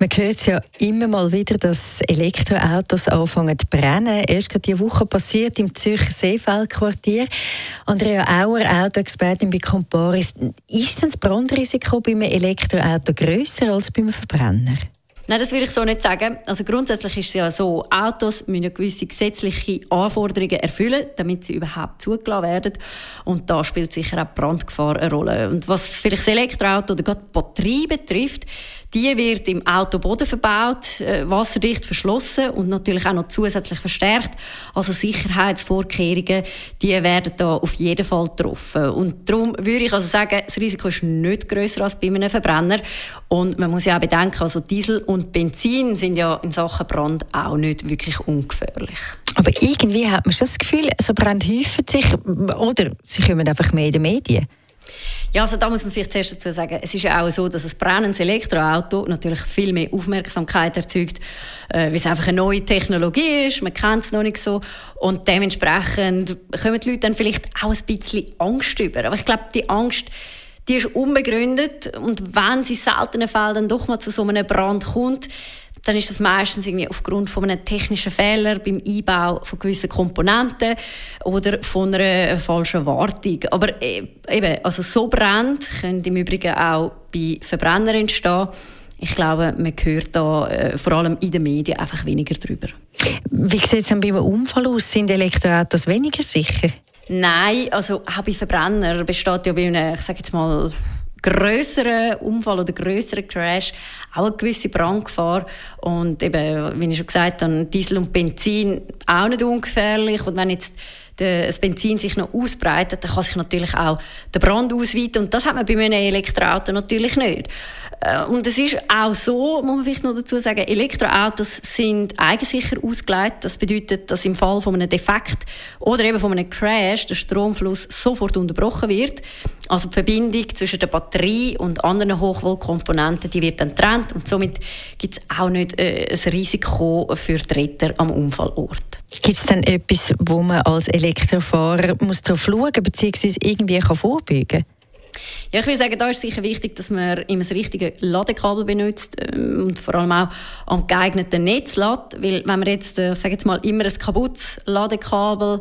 Man hört ja immer mal wieder, dass Elektroautos anfangen zu brennen. Erst gerade diese Woche passiert im Zürcher Seefeldquartier. Andrea Auer, Autoexpertin bei Comparis. Ist denn das Brandrisiko bei einem Elektroauto grösser als bei einem Verbrenner? Nein, das will ich so nicht sagen. Also grundsätzlich ist es ja so, Autos müssen gewisse gesetzliche Anforderungen erfüllen, damit sie überhaupt zugelassen werden. Und da spielt sicher auch Brandgefahr eine Rolle. Und was vielleicht das Elektroauto oder gerade die Batterie betrifft, die wird im Autoboden verbaut, äh, wasserdicht verschlossen und natürlich auch noch zusätzlich verstärkt. Also Sicherheitsvorkehrungen, die werden da auf jeden Fall getroffen. Und darum würde ich also sagen, das Risiko ist nicht größer als bei einem Verbrenner. Und man muss ja auch bedenken, also Diesel und Benzin sind ja in Sachen Brand auch nicht wirklich ungefährlich. Aber irgendwie hat man schon das Gefühl, so Brand häufen sich oder sie kommen einfach mehr in den Medien. Ja, also da muss man vielleicht zuerst dazu sagen, es ist ja auch so, dass ein brennendes Elektroauto natürlich viel mehr Aufmerksamkeit erzeugt, äh, weil es einfach eine neue Technologie ist, man kennt es noch nicht so und dementsprechend kommen die Leute dann vielleicht auch ein bisschen Angst über. Aber ich glaube, die Angst, die ist unbegründet und wenn sie in seltenen Fällen dann doch mal zu so einem Brand kommt, dann ist das meistens irgendwie aufgrund von einem technischen Fehler beim Einbau von gewissen Komponenten oder von einer falschen Wartung. Aber äh, eben, also so Brand können im Übrigen auch bei Verbrennern entstehen. Ich glaube, man hört da äh, vor allem in den Medien einfach weniger drüber. Wie sieht es dann bei einem Unfall aus? Sind Elektroautos weniger sicher? Nein, also Verbrennern besteht ja bei einem, ich sage jetzt mal, größeren Unfall oder größeren Crash auch eine gewisse Brandgefahr. Und eben, wie ich schon gesagt habe, Diesel und Benzin auch nicht ungefährlich. Und wenn jetzt das Benzin sich noch ausbreitet, dann kann sich natürlich auch der Brand ausweiten und das hat man bei einem Elektroauto natürlich nicht. Äh, und es ist auch so, muss man vielleicht noch dazu sagen, Elektroautos sind eigensicher ausgelegt. Das bedeutet, dass im Fall von einem Defekt oder eben von einem Crash der Stromfluss sofort unterbrochen wird. Also die Verbindung zwischen der Batterie und anderen Hochvoltkomponenten, die wird dann getrennt und somit gibt es auch nicht äh, ein Risiko für die Retter am Unfallort. Gibt es denn etwas, wo man als Elektrofahrer muss darauf schauen beziehungsweise irgendwie kann vorbeugen? Ja, ich würde sagen, da ist sicher wichtig, dass man immer das richtige Ladekabel benutzt ähm, und vor allem auch am geeigneten Netz weil wenn man jetzt, äh, sage jetzt mal, immer ein kaputtes Ladekabel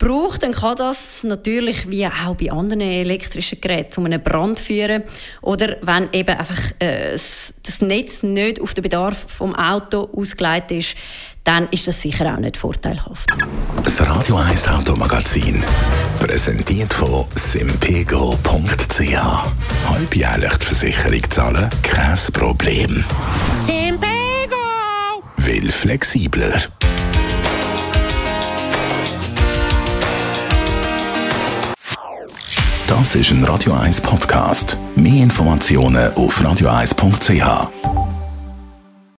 braucht, dann kann das natürlich wie auch bei anderen elektrischen Geräten zu einem Brand führen. Oder wenn eben einfach äh, das Netz nicht auf den Bedarf vom Auto ausgelegt ist, dann ist das sicher auch nicht vorteilhaft. Das Radio 1 Automagazin präsentiert von simpego.ch halbjährlich die Versicherung zahlen kein Problem. Simpego! Will flexibler. Das ist ein Radio 1 Podcast. Mehr Informationen auf radio1.ch.